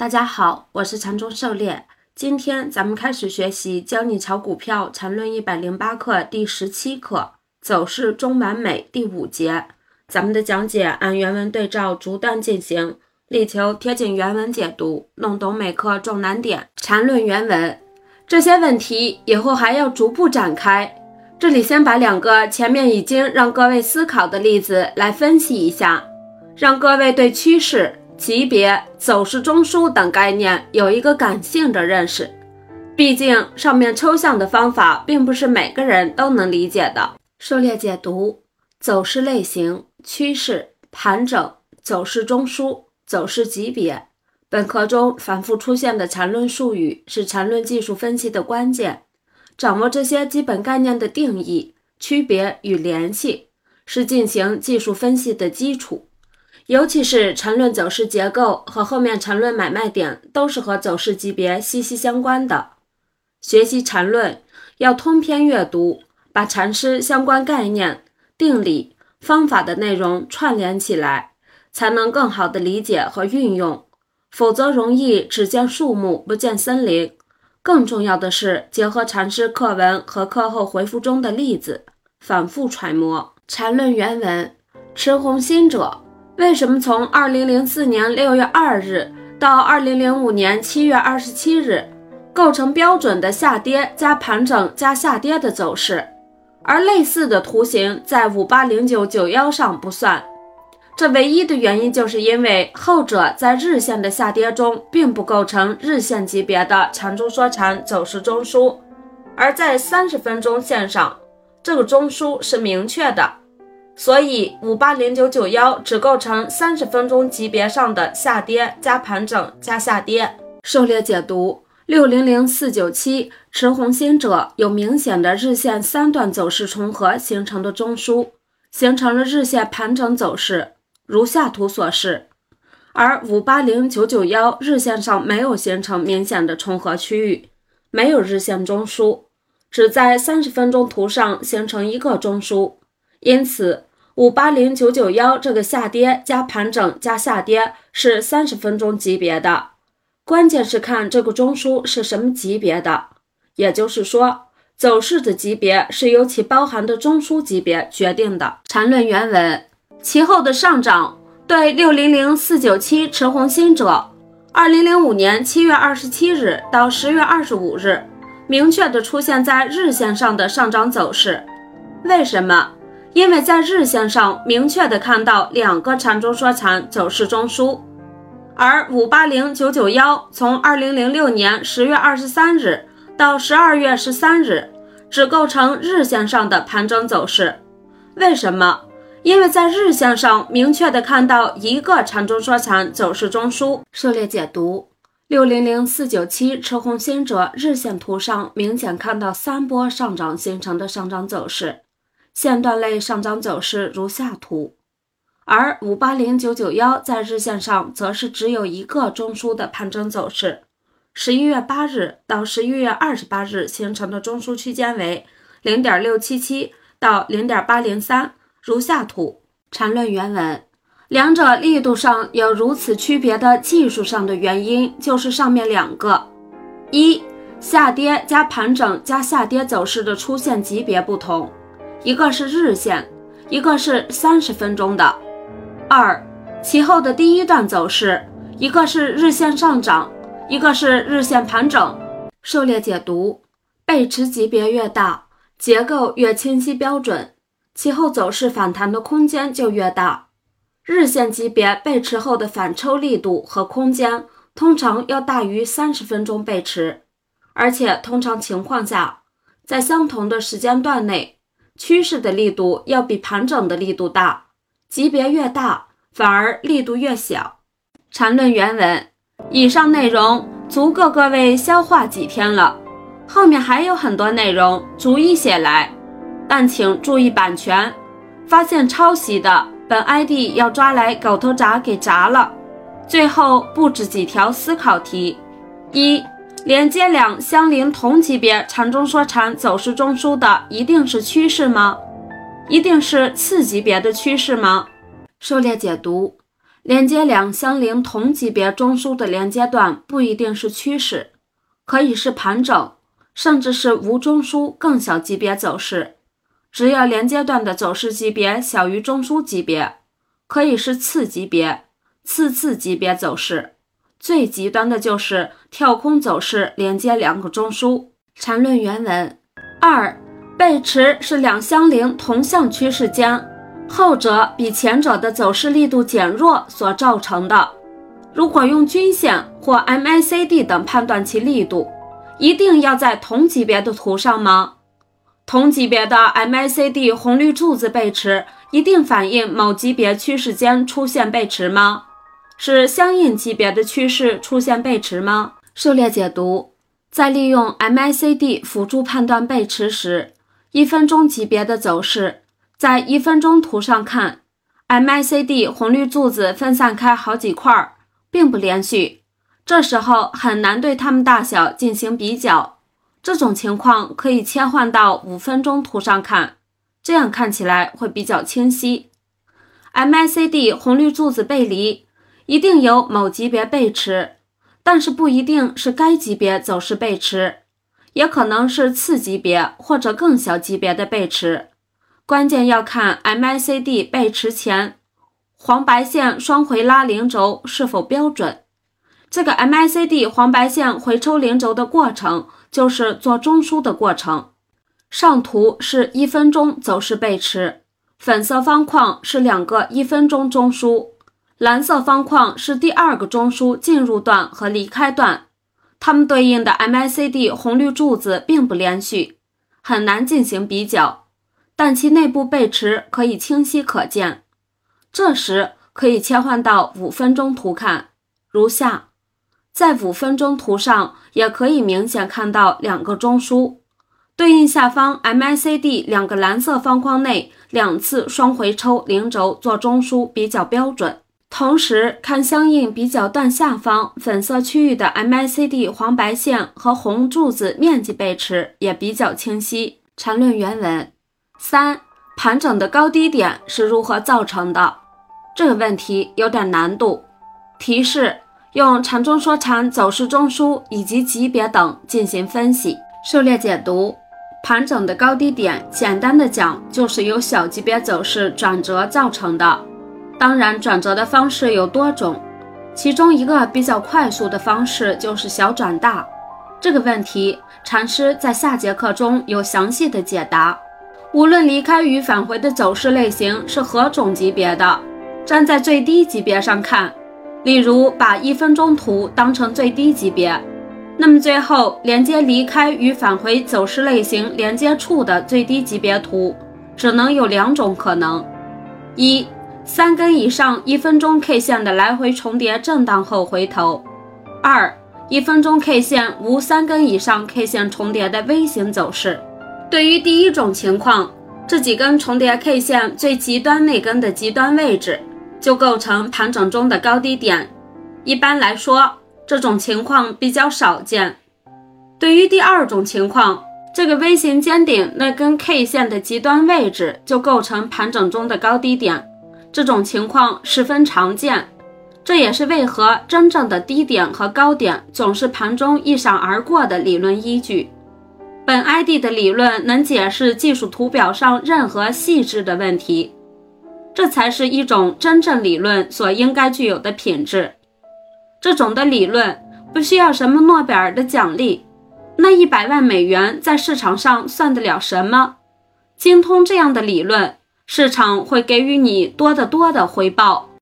大家好，我是禅中狩猎。今天咱们开始学习《教你炒股票禅论一百零八课》第十七课“走势中完美”第五节。咱们的讲解按原文对照逐段进行，力求贴近原文解读，弄懂每课重难点。禅论原文，这些问题以后还要逐步展开。这里先把两个前面已经让各位思考的例子来分析一下，让各位对趋势。级别、走势中枢等概念有一个感性的认识，毕竟上面抽象的方法并不是每个人都能理解的。狩猎解读：走势类型、趋势、盘整、走势中枢、走势级别。本课中反复出现的缠论术语是缠论技术分析的关键，掌握这些基本概念的定义、区别与联系，是进行技术分析的基础。尤其是缠论走势结构和后面缠论买卖点都是和走势级别息息相关的。学习缠论要通篇阅读，把禅师相关概念、定理、方法的内容串联起来，才能更好的理解和运用。否则容易只见树木不见森林。更重要的是，结合禅师课文和课后回复中的例子，反复揣摩。缠论原文：持红心者。为什么从二零零四年六月二日到二零零五年七月二十七日构成标准的下跌加盘整加下跌的走势，而类似的图形在五八零九九幺上不算？这唯一的原因就是因为后者在日线的下跌中并不构成日线级别的缠中说禅走势中枢，而在三十分钟线上，这个中枢是明确的。所以五八零九九幺只构成三十分钟级别上的下跌加盘整加下跌。狩猎解读六零零四九七持红心者有明显的日线三段走势重合形成的中枢，形成了日线盘整走势，如下图所示。而五八零九九幺日线上没有形成明显的重合区域，没有日线中枢，只在三十分钟图上形成一个中枢，因此。五八零九九幺这个下跌加盘整加下跌是三十分钟级别的，关键是看这个中枢是什么级别的，也就是说，走势的级别是由其包含的中枢级别决定的。缠论原文，其后的上涨对六零零四九七持红心者，二零零五年七月二十七日到十月二十五日，明确的出现在日线上的上涨走势，为什么？因为在日线上明确的看到两个缠中说禅走势中枢，而五八零九九幺从二零零六年十月二十三日到十二月十三日只构成日线上的盘整走势。为什么？因为在日线上明确的看到一个缠中说禅走势中枢。涉猎解读六零零四九七持红新者，日线图上明显看到三波上涨形成的上涨走势。线段类上涨走势如下图，而五八零九九幺在日线上则是只有一个中枢的盘整走势。十一月八日到十一月二十八日形成的中枢区间为零点六七七到零点八零三，如下图。缠论原文，两者力度上有如此区别的技术上的原因，就是上面两个：一下跌加盘整加下跌走势的出现级别不同。一个是日线，一个是三十分钟的。二，其后的第一段走势，一个是日线上涨，一个是日线盘整。狩猎解读：背驰级别越大，结构越清晰标准，其后走势反弹的空间就越大。日线级别背驰后的反抽力度和空间通常要大于三十分钟背驰，而且通常情况下，在相同的时间段内。趋势的力度要比盘整的力度大，级别越大，反而力度越小。缠论原文，以上内容足够各位消化几天了，后面还有很多内容逐一写来，但请注意版权。发现抄袭的，本 ID 要抓来狗头铡给铡了。最后布置几条思考题：一。连接两相邻同级别缠中说禅走势中枢的，一定是趋势吗？一定是次级别的趋势吗？狩猎解读：连接两相邻同级别中枢的连接段不一定是趋势，可以是盘整，甚至是无中枢更小级别走势。只要连接段的走势级别小于中枢级别，可以是次级别、次次级别走势。最极端的就是跳空走势连接两个中枢。缠论原文二，背驰是两相邻同向趋势间，后者比前者的走势力度减弱所造成的。如果用均线或 MACD 等判断其力度，一定要在同级别的图上吗？同级别的 MACD 红绿柱子背驰，一定反映某级别趋势间出现背驰吗？是相应级别的趋势出现背驰吗？狩猎解读。在利用 MACD 辅助判断背驰时，一分钟级别的走势，在一分钟图上看，MACD 红绿柱子分散开好几块，并不连续，这时候很难对它们大小进行比较。这种情况可以切换到五分钟图上看，这样看起来会比较清晰。MACD 红绿柱子背离，一定有某级别背驰。但是不一定是该级别走势背驰，也可能是次级别或者更小级别的背驰。关键要看 MACD 背驰前黄白线双回拉零轴是否标准。这个 MACD 黄白线回抽零轴的过程，就是做中枢的过程。上图是一分钟走势背驰，粉色方框是两个一分钟中枢。蓝色方框是第二个中枢进入段和离开段，它们对应的 MACD 红绿柱子并不连续，很难进行比较，但其内部背驰可以清晰可见。这时可以切换到五分钟图看，如下，在五分钟图上也可以明显看到两个中枢，对应下方 MACD 两个蓝色方框内两次双回抽零轴做中枢比较标准。同时看相应比较段下方粉色区域的 MACD 黄白线和红柱子面积背驰也比较清晰。缠论原文三，盘整的高低点是如何造成的？这个问题有点难度。提示：用缠中说禅走势中枢以及级别等进行分析。狩猎解读：盘整的高低点，简单的讲就是由小级别走势转折造成的。当然，转折的方式有多种，其中一个比较快速的方式就是小转大。这个问题，禅师在下节课中有详细的解答。无论离开与返回的走势类型是何种级别的，站在最低级别上看，例如把一分钟图当成最低级别，那么最后连接离开与返回走势类型连接处的最低级别图，只能有两种可能：一。三根以上一分钟 K 线的来回重叠震荡后回头。二，一分钟 K 线无三根以上 K 线重叠的 V 型走势。对于第一种情况，这几根重叠 K 线最极端那根的极端位置就构成盘整中的高低点。一般来说，这种情况比较少见。对于第二种情况，这个 V 型尖顶那根 K 线的极端位置就构成盘整中的高低点。这种情况十分常见，这也是为何真正的低点和高点总是盘中一闪而过的理论依据。本 ID 的理论能解释技术图表上任何细致的问题，这才是一种真正理论所应该具有的品质。这种的理论不需要什么诺贝尔的奖励，那一百万美元在市场上算得了什么？精通这样的理论。市场会给予你多得多的回报。